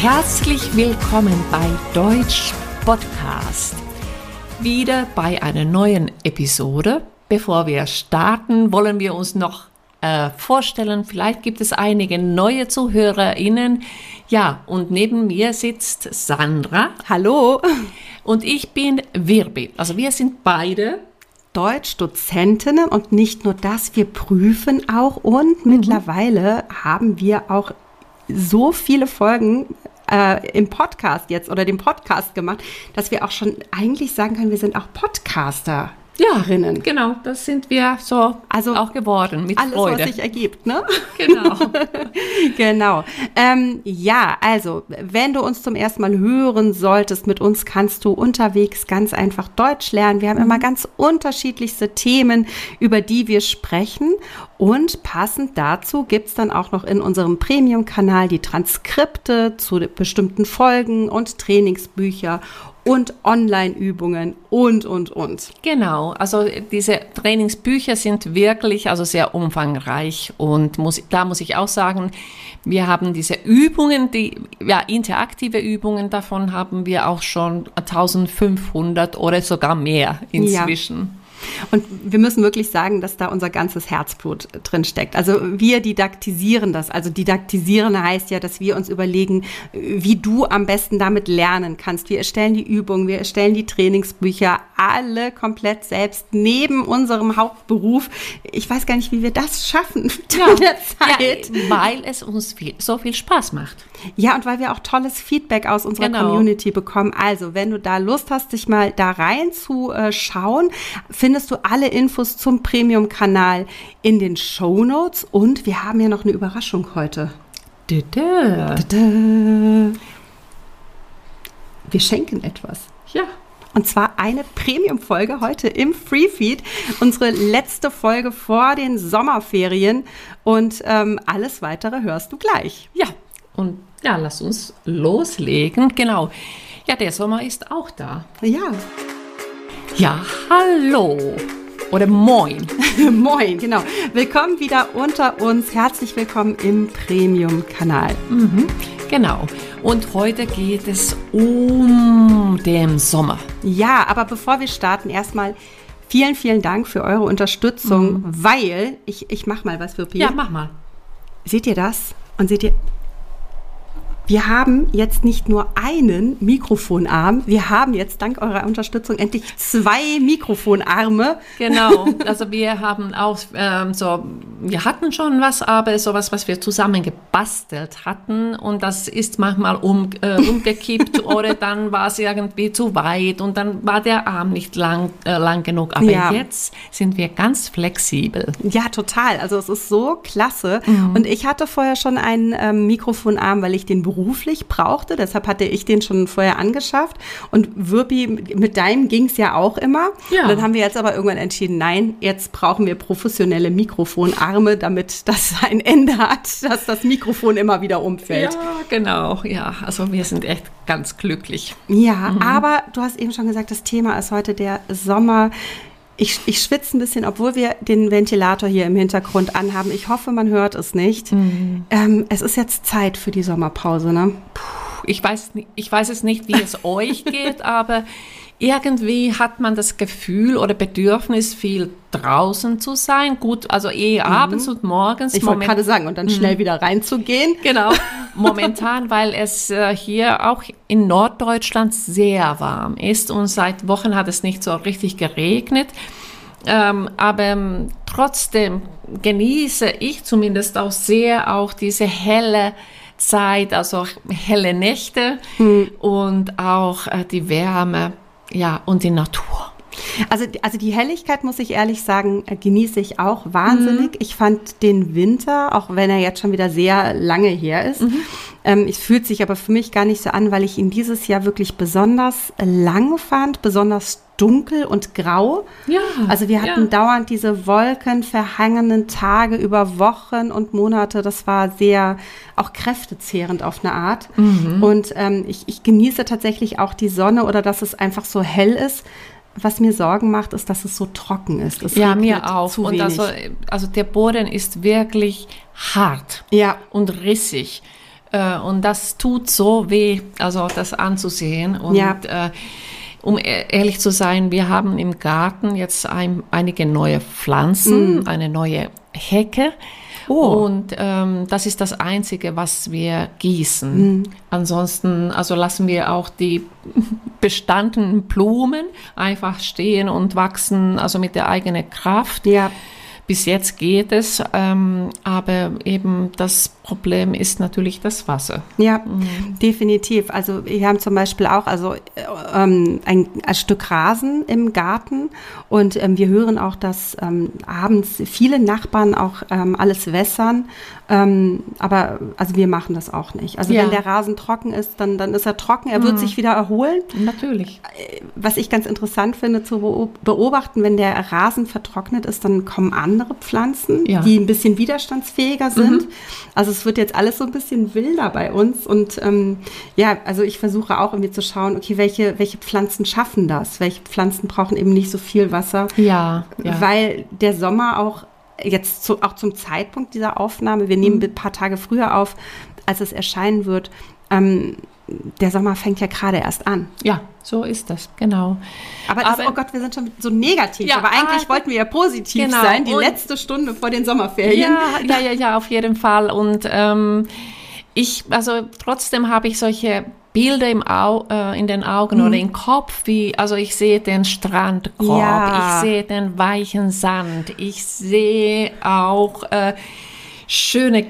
Herzlich willkommen bei Deutsch Podcast. Wieder bei einer neuen Episode. Bevor wir starten, wollen wir uns noch äh, vorstellen. Vielleicht gibt es einige neue ZuhörerInnen. Ja, und neben mir sitzt Sandra. Hallo. Und ich bin Wirbi. Also wir sind beide Deutschdozentinnen und nicht nur das, wir prüfen auch und mhm. mittlerweile haben wir auch so viele Folgen äh, im Podcast jetzt oder dem Podcast gemacht, dass wir auch schon eigentlich sagen können, wir sind auch Podcaster. Ja, Rinnen. genau, das sind wir so also auch geworden mit alles, Freude. was sich ergibt, ne? Genau. genau. Ähm, ja, also, wenn du uns zum ersten Mal hören solltest, mit uns kannst du unterwegs ganz einfach Deutsch lernen. Wir haben immer mhm. ganz unterschiedlichste Themen, über die wir sprechen. Und passend dazu gibt's dann auch noch in unserem Premium-Kanal die Transkripte zu bestimmten Folgen und Trainingsbücher und Online-Übungen und, und, und. Genau, also diese Trainingsbücher sind wirklich also sehr umfangreich und muss, da muss ich auch sagen, wir haben diese Übungen, die, ja, interaktive Übungen, davon haben wir auch schon 1500 oder sogar mehr inzwischen. Ja. Und wir müssen wirklich sagen, dass da unser ganzes Herzblut drin steckt. Also wir didaktisieren das. Also didaktisieren heißt ja, dass wir uns überlegen, wie du am besten damit lernen kannst. Wir erstellen die Übungen, wir erstellen die Trainingsbücher, alle komplett selbst neben unserem Hauptberuf. Ich weiß gar nicht, wie wir das schaffen ja. der Zeit. Ja, weil es uns viel, so viel Spaß macht. Ja, und weil wir auch tolles Feedback aus unserer genau. Community bekommen. Also, wenn du da Lust hast, dich mal da reinzuschauen, findest du alle Infos zum Premium-Kanal in den Show Notes. Und wir haben ja noch eine Überraschung heute. Wir schenken etwas. Ja. Und zwar eine Premium-Folge heute im Freefeed. Unsere letzte Folge vor den Sommerferien. Und ähm, alles weitere hörst du gleich. Ja, und ja, lass uns loslegen. Genau. Ja, der Sommer ist auch da. Ja. Ja, hallo. Oder moin. moin, genau. Willkommen wieder unter uns. Herzlich willkommen im Premium-Kanal. Mhm, genau. Und heute geht es um den Sommer. Ja, aber bevor wir starten, erstmal vielen, vielen Dank für eure Unterstützung, mhm. weil ich, ich mach mal was für Pi. Ja, mach mal. Seht ihr das? Und seht ihr, wir haben jetzt nicht nur einen Mikrofonarm, wir haben jetzt dank eurer Unterstützung endlich zwei Mikrofonarme. Genau, also wir haben auch ähm, so, wir hatten schon was, aber sowas, was wir zusammen gebastelt hatten und das ist manchmal um, äh, umgekippt oder dann war es irgendwie zu weit und dann war der Arm nicht lang, äh, lang genug. Aber ja. jetzt sind wir ganz flexibel. Ja, total. Also es ist so klasse. Mhm. Und ich hatte vorher schon einen ähm, Mikrofonarm, weil ich den Beruf beruflich brauchte. Deshalb hatte ich den schon vorher angeschafft. Und Wirpi, mit deinem ging es ja auch immer. Ja. Und dann haben wir jetzt aber irgendwann entschieden, nein, jetzt brauchen wir professionelle Mikrofonarme, damit das ein Ende hat, dass das Mikrofon immer wieder umfällt. Ja, genau. Ja, also wir sind echt ganz glücklich. Ja, mhm. aber du hast eben schon gesagt, das Thema ist heute der Sommer. Ich, ich schwitze ein bisschen, obwohl wir den Ventilator hier im Hintergrund anhaben. Ich hoffe, man hört es nicht. Mhm. Ähm, es ist jetzt Zeit für die Sommerpause, ne? Puh, ich weiß, ich weiß es nicht, wie es euch geht, aber irgendwie hat man das Gefühl oder Bedürfnis, viel draußen zu sein. Gut, also eh mhm. abends und morgens. Ich wollte gerade sagen, und dann schnell mhm. wieder reinzugehen. Genau, momentan, weil es äh, hier auch in Norddeutschland sehr warm ist und seit Wochen hat es nicht so richtig geregnet. Ähm, aber ähm, trotzdem genieße ich zumindest auch sehr auch diese helle Zeit, also helle Nächte mhm. und auch äh, die Wärme ja, und die Natur. Also, also die Helligkeit, muss ich ehrlich sagen, äh, genieße ich auch wahnsinnig. Mhm. Ich fand den Winter, auch wenn er jetzt schon wieder sehr lange her ist, mhm. ähm, es fühlt sich aber für mich gar nicht so an, weil ich ihn dieses Jahr wirklich besonders lang fand, besonders dunkel und grau. Ja, also wir hatten ja. dauernd diese wolkenverhangenen Tage über Wochen und Monate. Das war sehr auch kräftezehrend auf eine Art. Mhm. Und ähm, ich, ich genieße tatsächlich auch die Sonne oder dass es einfach so hell ist. Was mir Sorgen macht, ist, dass es so trocken ist. Es ja, mir auch. und also, also der Boden ist wirklich hart ja. und rissig. Äh, und das tut so weh, also das anzusehen. Und Ja. äh, um e- ehrlich zu sein, wir haben im Garten jetzt ein, einige neue Pflanzen, eine neue Hecke. Oh. Und ähm, das ist das Einzige, was wir gießen. Ansonsten, also lassen wir auch die bestandenen Blumen einfach stehen und wachsen, also mit der eigenen Kraft. Ja. Bis jetzt geht es, ähm, aber eben das Problem ist natürlich das Wasser. Ja, definitiv. Also wir haben zum Beispiel auch also äh, ähm, ein, ein Stück Rasen im Garten und ähm, wir hören auch, dass ähm, abends viele Nachbarn auch ähm, alles wässern. Ähm, aber also wir machen das auch nicht. Also Ja. wenn der Rasen trocken ist, dann, dann ist er trocken. Er wird sich wieder erholen. Natürlich. Was ich ganz interessant finde zu beo- beobachten, wenn der Rasen vertrocknet ist, dann kommen andere Pflanzen, Ja. die ein bisschen widerstandsfähiger sind. Also es wird jetzt alles so ein bisschen wilder bei uns. Und ähm, ja, also ich versuche auch irgendwie zu schauen, okay, welche, welche Pflanzen schaffen das? Welche Pflanzen brauchen eben nicht so viel Wasser? Ja, ja. Weil der Sommer auch jetzt zu, auch zum Zeitpunkt dieser Aufnahme, wir nehmen ein paar Tage früher auf, als es erscheinen wird, ähm, der Sommer fängt ja gerade erst an. ja, so ist das, genau. Aber, das, Aber- oh Gott, wir sind schon so negativ. Ja, aber eigentlich ah, wollten wir ja positiv genau. sein, die letzte Stunde vor den Sommerferien. Ja, ja, ja, ja, auf jeden Fall. Und ähm, ich, also trotzdem habe ich solche Bilder im Au, äh, in den Augen oder im Kopf, wie, also ich sehe den Strandkorb, Ja. ich sehe den weichen Sand, ich sehe auch äh, schöne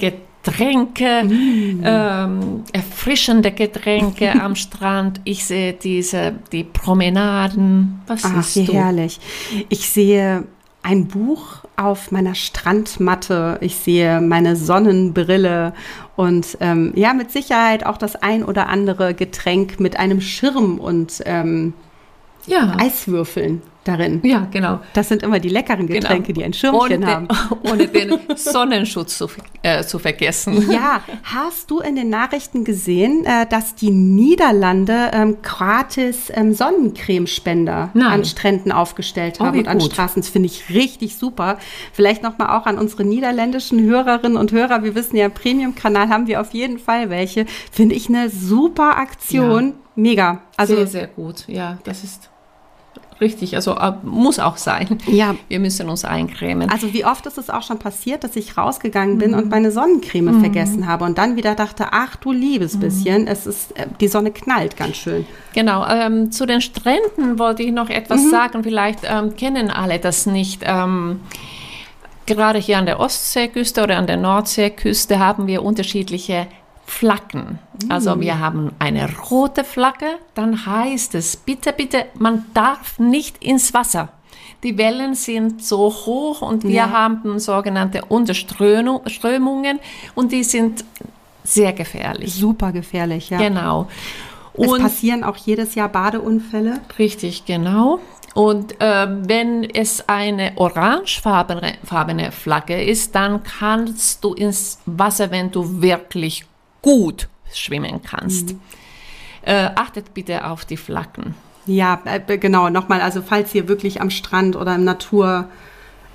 Getränke, ähm, erfrischende Getränke am Strand. Ich sehe diese, die Promenaden. Was Ach, siehst wie du? herrlich. Ich sehe ein Buch auf meiner Strandmatte. Ich sehe meine Sonnenbrille und ähm, ja, mit Sicherheit auch das ein oder andere Getränk mit einem Schirm und ähm, Ja. Eiswürfeln darin. ja, genau. Das sind immer die leckeren Getränke, die ein Schirmchen ohne haben. Den, ohne den Sonnenschutz zu, äh, zu vergessen. Ja, hast du in den Nachrichten gesehen, äh, dass die Niederlande ähm, gratis ähm, Sonnencremespender Nein. an Stränden aufgestellt Oh, haben wie und an gut. Straßen? Das finde ich richtig super. Vielleicht nochmal auch an unsere niederländischen Hörerinnen und Hörer. Wir wissen ja, Premium-Kanal haben wir auf jeden Fall welche. Finde ich eine super Aktion. Mega. Also, sehr, sehr gut. Ja, das ist richtig. Also äh, muss auch sein. ja. Wir müssen uns eincremen. Also wie oft ist es auch schon passiert, dass ich rausgegangen bin und meine Sonnencreme vergessen habe und dann wieder dachte, ach du liebes bisschen, es ist, äh, die Sonne knallt ganz schön. Genau, ähm, zu den Stränden wollte ich noch etwas Mhm. sagen. Vielleicht ähm, kennen alle das nicht. Ähm, gerade hier an der Ostseeküste oder an der Nordseeküste haben wir unterschiedliche Flaggen. Also wir haben eine rote Flagge, dann heißt es, bitte, bitte, man darf nicht ins Wasser. Die Wellen sind so hoch und wir Ja. haben sogenannte Unterströmungen und die sind sehr gefährlich. Super gefährlich, ja. Genau. Es Und passieren auch jedes Jahr Badeunfälle. Richtig, genau. Und äh, wenn es eine orangefarbene farbene Flagge ist, dann kannst du ins Wasser, wenn du wirklich gut schwimmen kannst. Äh, achtet bitte auf die Flaggen. Ja, äh, genau, nochmal, also falls ihr wirklich am Strand oder im Natur,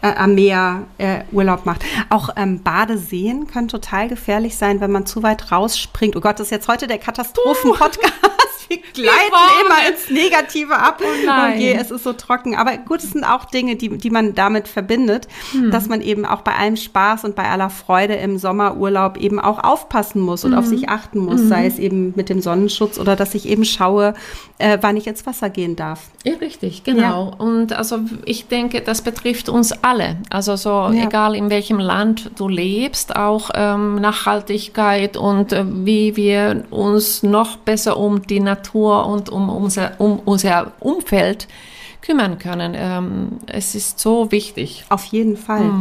äh, am Meer äh, Urlaub macht. Auch ähm, Badeseen können total gefährlich sein, wenn man zu weit rausspringt. Oh Gott, das ist jetzt heute der Katastrophen-Podcast. Wir gleiten immer ins Negative ab. Oh nein. je, es ist so trocken. Aber gut, es sind auch Dinge, die, die man damit verbindet, Hm. dass man eben auch bei allem Spaß und bei aller Freude im Sommerurlaub eben auch aufpassen muss und auf Mhm. sich achten muss, sei es eben mit dem Sonnenschutz oder dass ich eben schaue, äh, wann ich ins Wasser gehen darf. Ja, richtig, genau. Und also ich denke, das betrifft uns alle. Also so Ja. egal in welchem Land du lebst, auch ähm, Nachhaltigkeit und äh, wie wir uns noch besser um die Natur und um unser, um unser Umfeld kümmern können. Ähm, es ist so wichtig. Auf jeden Fall.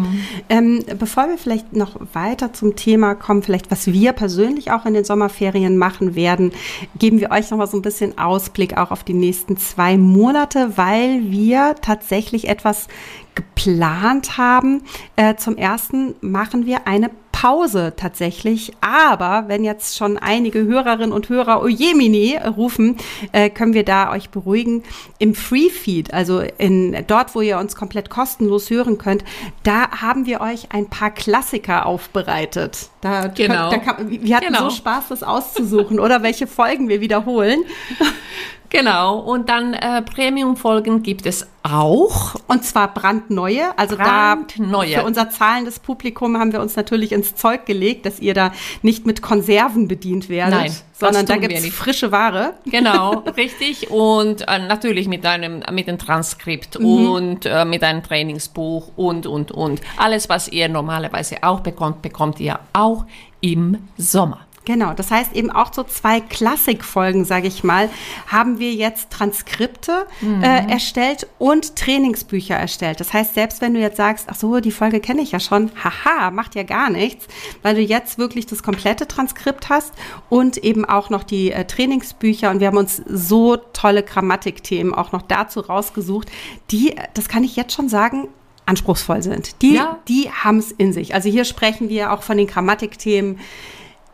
Ähm, bevor wir vielleicht noch weiter zum Thema kommen, vielleicht was wir persönlich auch in den Sommerferien machen werden, geben wir euch noch mal so ein bisschen Ausblick auch auf die nächsten zwei Monate, weil wir tatsächlich etwas geplant haben. Äh, zum ersten machen wir eine Pause tatsächlich. Aber wenn jetzt schon einige Hörerinnen und Hörer Ojemini rufen, äh, können wir da euch beruhigen. Im Free Feed, also in dort, wo ihr uns komplett kostenlos hören könnt, da haben wir euch ein paar Klassiker aufbereitet. Da, genau. Da kann, wir hatten genau. so Spaß, das auszusuchen oder welche Folgen wir wiederholen. Genau, und dann äh, Premium-Folgen gibt es auch. Und zwar brandneue. Also brandneue. da für unser zahlendes Publikum haben wir uns natürlich ins Zeug gelegt, dass ihr da nicht mit Konserven bedient werdet, Nein, sondern da gibt es frische Ware. Genau, richtig. Und äh, natürlich mit einem mit einem Transkript mhm. und äh, mit einem Trainingsbuch und und und. Alles, was ihr normalerweise auch bekommt, bekommt ihr auch im Sommer. Genau, das heißt eben auch so zwei Klassikfolgen, sage ich mal, haben wir jetzt Transkripte mhm. äh, erstellt und Trainingsbücher erstellt. Das heißt, selbst wenn du jetzt sagst, ach so, die Folge kenne ich ja schon, haha, macht ja gar nichts, weil du jetzt wirklich das komplette Transkript hast und eben auch noch die äh, Trainingsbücher und wir haben uns so tolle Grammatikthemen auch noch dazu rausgesucht, die, das kann ich jetzt schon sagen, anspruchsvoll sind. Die, ja. die haben es in sich. Also hier sprechen wir auch von den Grammatikthemen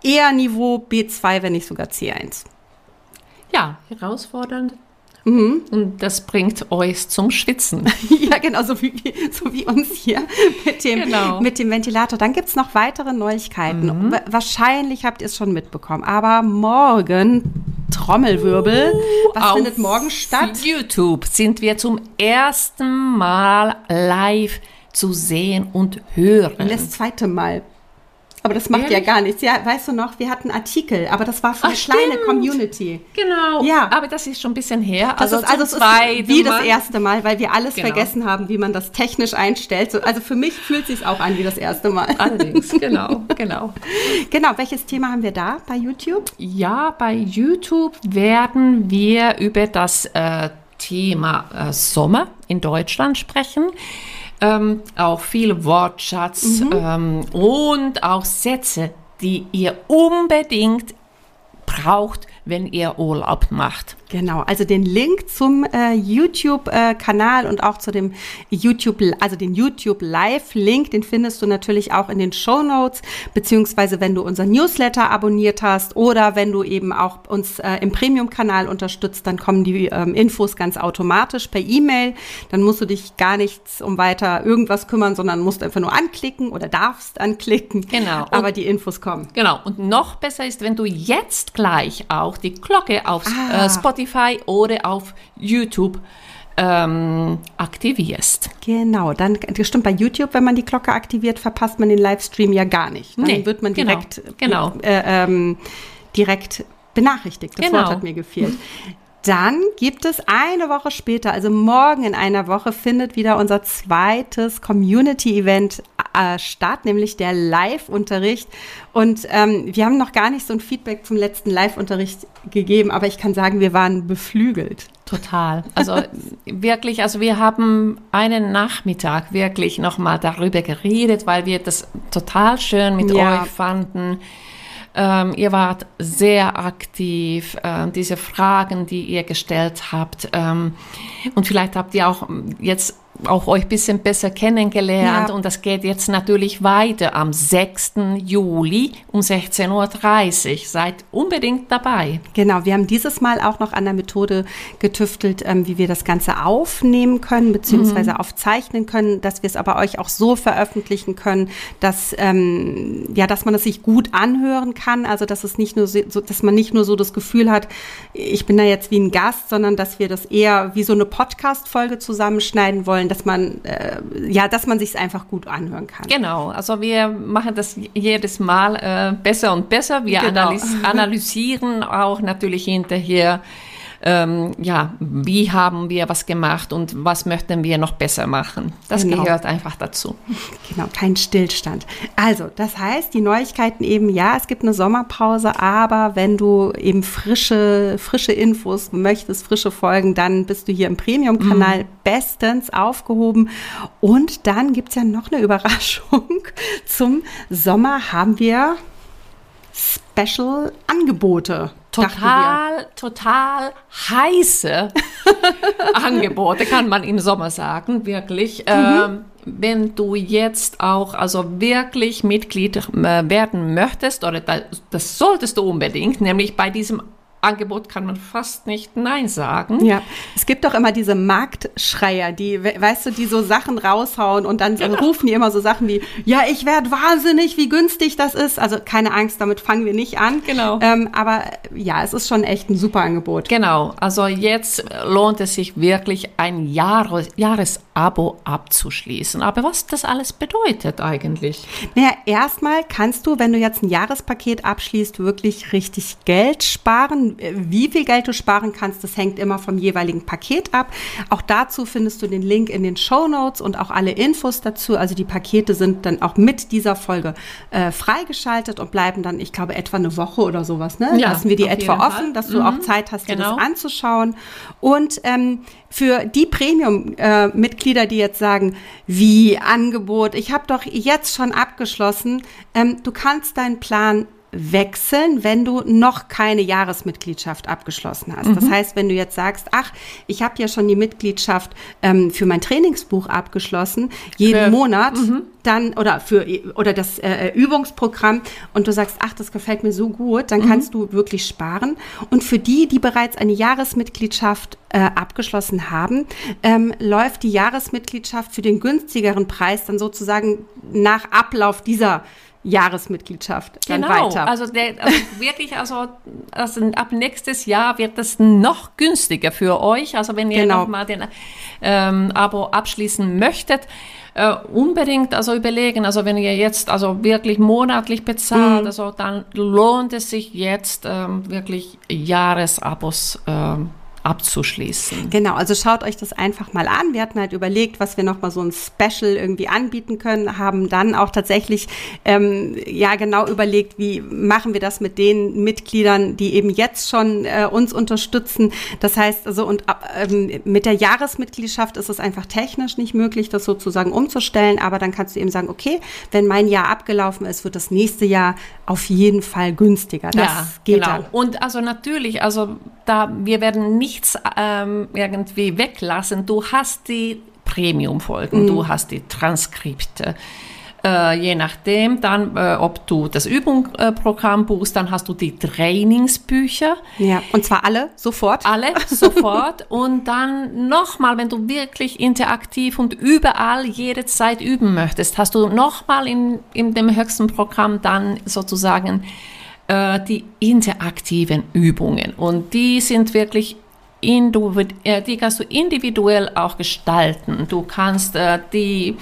eher Niveau B2, wenn nicht sogar C1. Ja, herausfordernd. Mhm. Und das bringt euch zum Schwitzen. ja, genau, so wie, so wie uns hier mit dem, genau. mit dem Ventilator. Dann gibt es noch weitere Neuigkeiten. Mhm. Wahrscheinlich habt ihr es schon mitbekommen. Aber morgen, Trommelwirbel, was findet morgen statt? Auf YouTube sind wir zum ersten Mal live zu sehen und hören. Und das zweite Mal. Aber das macht Ehrlich? ja gar nichts. Ja, weißt du noch, wir hatten Artikel, aber das war für Ach, eine stimmt. kleine Community. Genau. Ja. Aber das ist schon ein bisschen her. Das also ist also ist wie das erste Mal, weil wir alles genau. vergessen haben, wie man das technisch einstellt. So, also für mich fühlt sich auch an wie das erste Mal. Allerdings, genau, genau. Genau, welches Thema haben wir da bei YouTube? Ja, bei YouTube werden wir über das äh, Thema äh, Sommer in Deutschland sprechen ähm, auch viel Wortschatz mhm. ähm, und auch Sätze, die ihr unbedingt braucht, wenn ihr Urlaub macht. Genau, also den Link zum äh, YouTube-Kanal äh, und auch zu dem YouTube, also den YouTube Live-Link, den findest du natürlich auch in den Show Notes, beziehungsweise wenn du unser Newsletter abonniert hast oder wenn du eben auch uns äh, im Premium-Kanal unterstützt, dann kommen die ähm, Infos ganz automatisch per E-Mail. Dann musst du dich gar nichts um weiter irgendwas kümmern, sondern musst einfach nur anklicken oder darfst anklicken. Genau. Aber und, die Infos kommen. Genau. Und noch besser ist, wenn du jetzt gleich auch die Glocke auf ah. äh, Spotify Spotify oder auf YouTube ähm, aktivierst. Genau, dann stimmt bei YouTube, wenn man die Glocke aktiviert, verpasst man den Livestream ja gar nicht. Dann nee, wird man genau, direkt, genau, genau. Äh, ähm, direkt benachrichtigt. Das genau. Wort hat mir gefehlt. Dann gibt es eine Woche später, also morgen in einer Woche, findet wieder unser zweites Community-Event äh, statt, nämlich der Live-Unterricht. Und ähm, wir haben noch gar nicht so ein Feedback zum letzten Live-Unterricht gegeben, aber ich kann sagen, wir waren beflügelt. Total. Also wirklich, also wir haben einen Nachmittag wirklich nochmal darüber geredet, weil wir das total schön mit ja. euch fanden. Ähm, ihr wart sehr aktiv, äh, diese Fragen, die ihr gestellt habt. Ähm, und vielleicht habt ihr auch jetzt auch euch ein bisschen besser kennengelernt. Ja. Und das geht jetzt natürlich weiter am 6. Juli um 16.30 Uhr. Seid unbedingt dabei. Genau, wir haben dieses Mal auch noch an der Methode getüftelt, ähm, wie wir das Ganze aufnehmen können, beziehungsweise mhm. aufzeichnen können, dass wir es aber euch auch so veröffentlichen können, dass, ähm, ja, dass man es sich gut anhören kann. Also, dass es nicht nur so, dass man nicht nur so das Gefühl hat, ich bin da jetzt wie ein Gast, sondern dass wir das eher wie so eine Podcast-Folge zusammenschneiden wollen dass man, äh, ja, dass man sich es einfach gut anhören kann. Genau, also wir machen das jedes Mal äh, besser und besser. Wir genau. analys analysieren auch natürlich hinterher, ähm, ja, wie haben wir was gemacht und was möchten wir noch besser machen. Das genau. gehört einfach dazu. Genau, kein Stillstand. Also, das heißt, die Neuigkeiten eben, ja, es gibt eine Sommerpause, aber wenn du eben frische, frische Infos möchtest, frische Folgen, dann bist du hier im Premium-Kanal mhm. bestens aufgehoben. Und dann gibt es ja noch eine Überraschung. Zum Sommer haben wir Special-Angebote. Total, total heiße Angebote, kann man im Sommer sagen, wirklich. Mhm. Ähm, wenn du jetzt auch also wirklich Mitglied äh, werden möchtest, oder das, das solltest du unbedingt, nämlich bei diesem Angebot kann man fast nicht Nein sagen. Ja, es gibt doch immer diese Marktschreier, die, weißt du, die so Sachen raushauen und dann genau. rufen die immer so Sachen wie, ja, ich werde wahnsinnig, wie günstig das ist. Also keine Angst, damit fangen wir nicht an. Genau. Ähm, aber ja, es ist schon echt ein super Angebot. Genau, also jetzt lohnt es sich wirklich ein Jahres Jahresabo abzuschließen. Aber was das alles bedeutet eigentlich? Naja, erstmal kannst du, wenn du jetzt ein Jahrespaket abschließt, wirklich richtig Geld sparen wie viel Geld du sparen kannst, das hängt immer vom jeweiligen Paket ab. Auch dazu findest du den Link in den Show Notes und auch alle Infos dazu. Also die Pakete sind dann auch mit dieser Folge äh, freigeschaltet und bleiben dann, ich glaube, etwa eine Woche oder sowas. Ne? Ja, Lassen wir die etwa offen, Fall. dass du mhm. auch Zeit hast, dir genau. das anzuschauen. Und ähm, für die Premium-Mitglieder, äh, die jetzt sagen, wie Angebot, ich habe doch jetzt schon abgeschlossen, ähm, du kannst deinen Plan wechseln, wenn du noch keine Jahresmitgliedschaft abgeschlossen hast. Mhm. Das heißt, wenn du jetzt sagst, ach, ich habe ja schon die Mitgliedschaft ähm, für mein Trainingsbuch abgeschlossen, jeden für, Monat, mhm. dann oder für oder das äh, Übungsprogramm und du sagst, ach, das gefällt mir so gut, dann mhm. kannst du wirklich sparen. Und für die, die bereits eine Jahresmitgliedschaft äh, abgeschlossen haben, ähm, läuft die Jahresmitgliedschaft für den günstigeren Preis dann sozusagen nach Ablauf dieser Jahresmitgliedschaft dann genau, weiter. Also, der, also wirklich, also, also ab nächstes Jahr wird das noch günstiger für euch. Also wenn ihr genau. nochmal den ähm, Abo abschließen möchtet, äh, unbedingt also überlegen. Also wenn ihr jetzt also wirklich monatlich bezahlt, mhm. also dann lohnt es sich jetzt ähm, wirklich Jahresabos ähm, abzuschließen. Genau, also schaut euch das einfach mal an. Wir hatten halt überlegt, was wir noch mal so ein Special irgendwie anbieten können, haben dann auch tatsächlich ähm, ja genau überlegt, wie machen wir das mit den Mitgliedern, die eben jetzt schon äh, uns unterstützen. Das heißt also und ähm, mit der Jahresmitgliedschaft ist es einfach technisch nicht möglich, das sozusagen umzustellen. Aber dann kannst du eben sagen, okay, wenn mein Jahr abgelaufen ist, wird das nächste Jahr auf jeden Fall günstiger. Das ja, geht genau. dann. Und also natürlich, also da wir werden nicht nichts ähm, irgendwie weglassen. Du hast die Premium-Folgen, mhm. du hast die Transkripte. Äh, je nachdem, dann, äh, ob du das Übungsprogramm äh, buchst, dann hast du die Trainingsbücher. Ja, und zwar alle sofort. Alle sofort. und dann nochmal, wenn du wirklich interaktiv und überall jede Zeit üben möchtest, hast du nochmal in, in dem höchsten Programm dann sozusagen äh, die interaktiven Übungen. Und die sind wirklich die kannst du individuell auch gestalten. Du kannst äh, die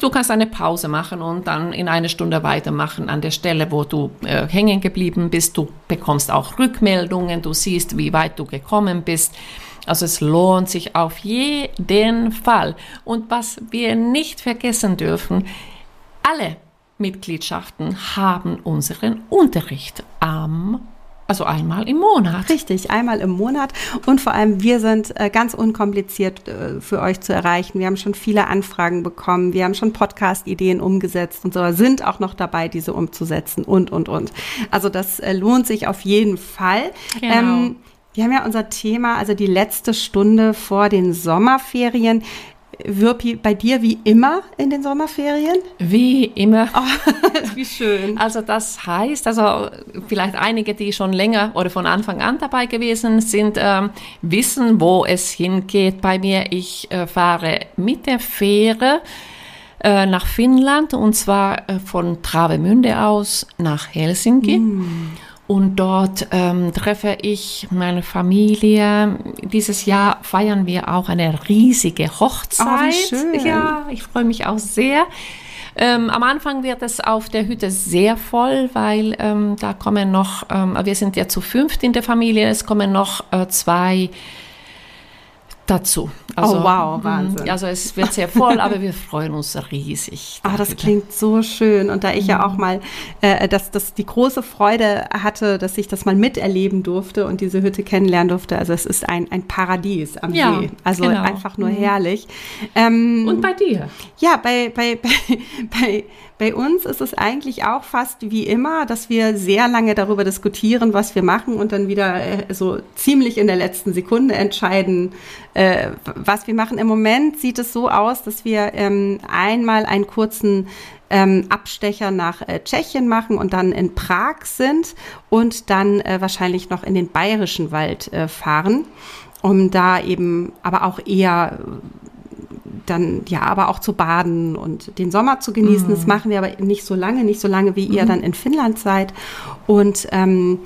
du kannst eine Pause machen und dann in eine Stunde weitermachen an der Stelle, wo du äh, hängen geblieben bist. Du bekommst auch Rückmeldungen, du siehst, wie weit du gekommen bist. Also es lohnt sich auf jeden Fall. Und was wir nicht vergessen dürfen, alle Mitgliedschaften haben unseren Unterricht am also einmal im Monat. Richtig, einmal im Monat. Und vor allem, wir sind äh, ganz unkompliziert äh, für euch zu erreichen. Wir haben schon viele Anfragen bekommen. Wir haben schon Podcast-Ideen umgesetzt und so, sind auch noch dabei, diese umzusetzen und, und, und. Also das äh, lohnt sich auf jeden Fall. Genau. Ähm, wir haben ja unser Thema, also die letzte Stunde vor den Sommerferien. Wirpi, bei dir wie immer in den Sommerferien? Wie immer. Oh, wie schön. Also das heißt, also vielleicht einige, die schon länger oder von Anfang an dabei gewesen sind, ähm, wissen, wo es hingeht bei mir. Ich äh, fahre mit der Fähre äh, nach Finnland und zwar äh, von Travemünde aus nach Helsinki. Mm. Und dort ähm, treffe ich meine Familie. Dieses Jahr feiern wir auch eine riesige Hochzeit. Oh. Ja, ich freue mich auch sehr. Ähm, am Anfang wird es auf der Hütte sehr voll, weil ähm, da kommen noch, ähm, wir sind ja zu fünft in der Familie, es kommen noch äh, zwei dazu. Also, oh wow, mhm. Wahnsinn. Also es wird sehr voll, aber wir freuen uns riesig. Ah, das klingt so schön. Und da ich mhm. ja auch mal, äh, dass das die große Freude hatte, dass ich das mal miterleben durfte und diese Hütte kennenlernen durfte. Also es ist ein, ein Paradies am ja, See. Also genau. einfach nur mhm. herrlich. Ähm, und bei dir? Ja, bei, bei, bei, bei bei uns ist es eigentlich auch fast wie immer, dass wir sehr lange darüber diskutieren, was wir machen und dann wieder äh, so ziemlich in der letzten Sekunde entscheiden, äh, was wir machen. Im Moment sieht es so aus, dass wir ähm, einmal einen kurzen ähm, Abstecher nach äh, Tschechien machen und dann in Prag sind und dann äh, wahrscheinlich noch in den Bayerischen Wald äh, fahren, um da eben aber auch eher dann ja, aber auch zu baden und den Sommer zu genießen. Mhm. Das machen wir aber nicht so lange, nicht so lange wie ihr mhm. dann in Finnland seid. Und ähm,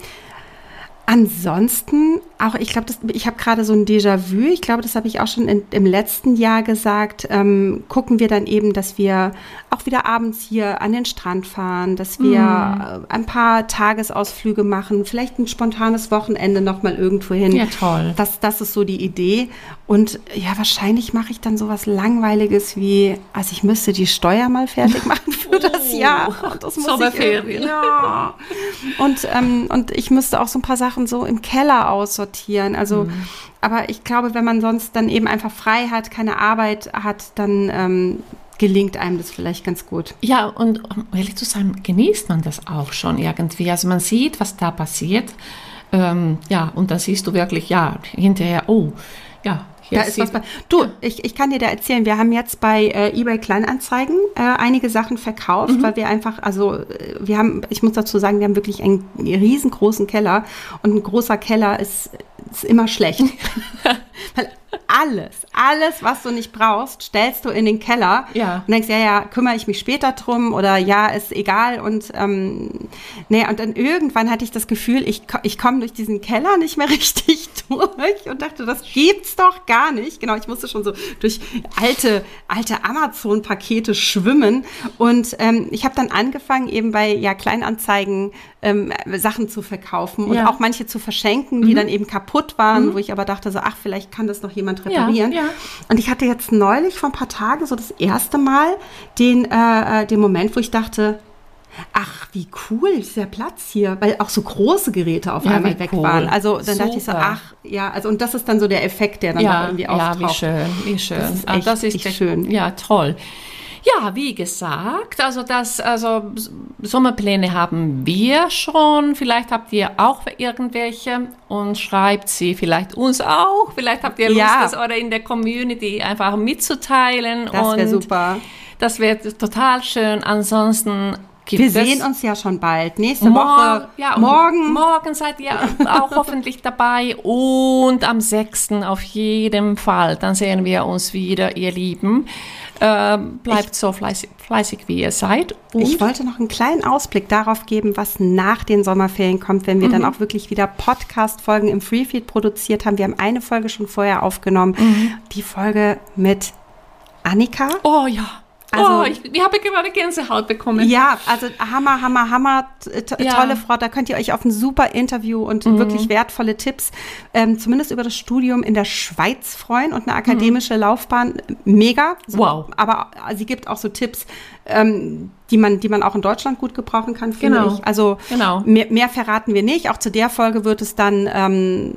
Ansonsten, auch ich glaube, ich habe gerade so ein Déjà-vu, ich glaube, das habe ich auch schon in, im letzten Jahr gesagt, ähm, gucken wir dann eben, dass wir auch wieder abends hier an den Strand fahren, dass wir mm. ein paar Tagesausflüge machen, vielleicht ein spontanes Wochenende nochmal irgendwo hin. Ja, toll. Das, das ist so die Idee. Und ja, wahrscheinlich mache ich dann sowas Langweiliges wie, also ich müsste die Steuer mal fertig machen für oh, das Jahr. Und das muss Sommerferien. Ich, ja. Und, ähm, und ich müsste auch so ein paar Sachen so im Keller aussortieren. Also, mhm. aber ich glaube, wenn man sonst dann eben einfach frei hat, keine Arbeit hat, dann ähm, gelingt einem das vielleicht ganz gut. Ja, und um ehrlich zu sein, genießt man das auch schon irgendwie. Also man sieht, was da passiert. Ähm, ja, und dann siehst du wirklich, ja, hinterher, oh, ja, da ist was bei. Du, ich, ich kann dir da erzählen, wir haben jetzt bei äh, eBay Kleinanzeigen äh, einige Sachen verkauft, mhm. weil wir einfach, also äh, wir haben, ich muss dazu sagen, wir haben wirklich einen riesengroßen Keller und ein großer Keller ist, ist immer schlecht. weil alles, alles, was du nicht brauchst, stellst du in den Keller ja. und denkst, ja, ja, kümmere ich mich später drum oder ja, ist egal und ähm, nee, und dann irgendwann hatte ich das Gefühl, ich, ich komme durch diesen Keller nicht mehr richtig durch und dachte, das gibt's doch gar nicht. Genau, ich musste schon so durch alte, alte Amazon-Pakete schwimmen und ähm, ich habe dann angefangen, eben bei ja, Kleinanzeigen ähm, Sachen zu verkaufen und ja. auch manche zu verschenken, die mhm. dann eben kaputt waren, mhm. wo ich aber dachte so, ach, vielleicht kann das noch jemand reparieren. Ja, ja. Und ich hatte jetzt neulich vor ein paar Tagen so das erste Mal den, äh, äh den Moment, wo ich dachte, ach, wie cool der Platz hier, weil auch so große Geräte auf ja, einmal weg cool. waren. Also dann Super. dachte ich so, ach, ja, also und das ist dann so der Effekt, der dann ja, irgendwie auftaucht. Ja, wie schön, wie schön. Das ist, echt, das ist echt schön. Ja, toll. Ja, wie gesagt, also das, also Sommerpläne haben wir schon. Vielleicht habt ihr auch irgendwelche und schreibt sie vielleicht uns auch. Vielleicht habt ihr Lust, ja. das oder in der Community einfach mitzuteilen. Das wäre super. Das wäre total schön. Ansonsten wir sehen uns ja schon bald. Nächste Mor Woche. Ja, morgen. Morgen seid ihr auch hoffentlich dabei. Und am 6. auf jeden Fall. Dann sehen wir uns wieder, ihr Lieben. Ähm, bleibt ich, so fleißig, fleißig, wie ihr seid. Und ich wollte noch einen kleinen Ausblick darauf geben, was nach den Sommerferien kommt, wenn wir mhm. dann auch wirklich wieder Podcast-Folgen im Freefeed produziert haben. Wir haben eine Folge schon vorher aufgenommen. Mhm. Die Folge mit Annika. Oh ja. Also, oh, ich, ich habe gerade Gänsehaut bekommen. Ja, also Hammer, Hammer, Hammer, ja. tolle Frau. Da könnt ihr euch auf ein super Interview und mhm. wirklich wertvolle Tipps, ähm, zumindest über das Studium in der Schweiz freuen und eine akademische mhm. Laufbahn. Mega. So, wow. Aber sie gibt auch so Tipps, ähm, die man, die man auch in Deutschland gut gebrauchen kann, finde genau. ich. Also genau. mehr, mehr verraten wir nicht. Auch zu der Folge wird es dann ähm,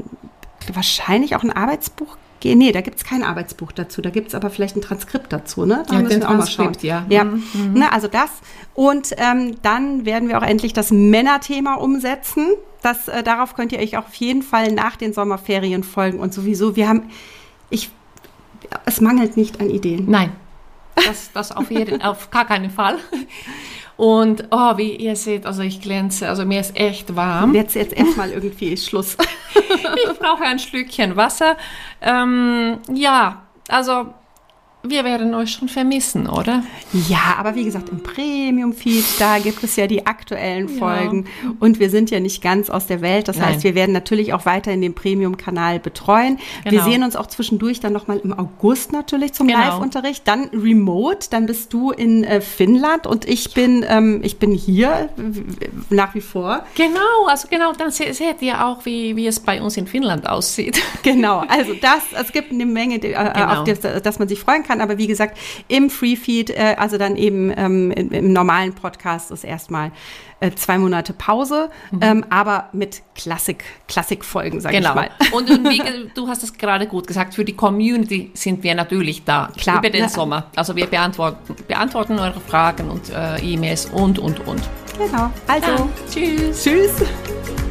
wahrscheinlich auch ein Arbeitsbuch Nee, da gibt es kein Arbeitsbuch dazu. Da gibt es aber vielleicht ein Transkript dazu. Ne? Da ja, müssen wir auch mal schauen. Ja, ja. Mhm. Ne, also das. Und ähm, dann werden wir auch endlich das Männerthema umsetzen. Das, äh, darauf könnt ihr euch auch auf jeden Fall nach den Sommerferien folgen. Und sowieso, wir haben, ich, es mangelt nicht an Ideen. Nein, das, das auf, jeden, auf gar keinen Fall. Und oh, wie ihr seht, also ich glänze, also mir ist echt warm. Jetzt, jetzt erstmal irgendwie Schluss. ich brauche ein Schlückchen Wasser. Ähm, ja, also wir werden euch schon vermissen, oder? Ja, aber wie gesagt, im Premium-Feed, da gibt es ja die aktuellen Folgen. Ja. Und wir sind ja nicht ganz aus der Welt. Das Nein. heißt, wir werden natürlich auch weiter in dem Premium-Kanal betreuen. Genau. Wir sehen uns auch zwischendurch dann nochmal im August natürlich zum genau. Live-Unterricht. Dann remote, dann bist du in äh, Finnland und ich bin, ähm, ich bin hier nach wie vor. Genau, also genau, dann se seht ihr auch, wie, wie es bei uns in Finnland aussieht. Genau, also das, es gibt eine Menge, äh, genau. auf die, dass man sich freuen kann. Kann. Aber wie gesagt, im Free-Feed, äh, also dann eben ähm, im, im, normalen Podcast ist erstmal äh, zwei Monate Pause, mhm. ähm, aber mit Klassik, Klassikfolgen, sage genau. ich mal. Und, und wie, du hast es gerade gut gesagt, für die Community sind wir natürlich da Klar, über den ne? Sommer. Also wir beantworten, beantworten eure Fragen und äh, E-Mails und, und, und. Genau. Also, ja. tschüss. Tschüss.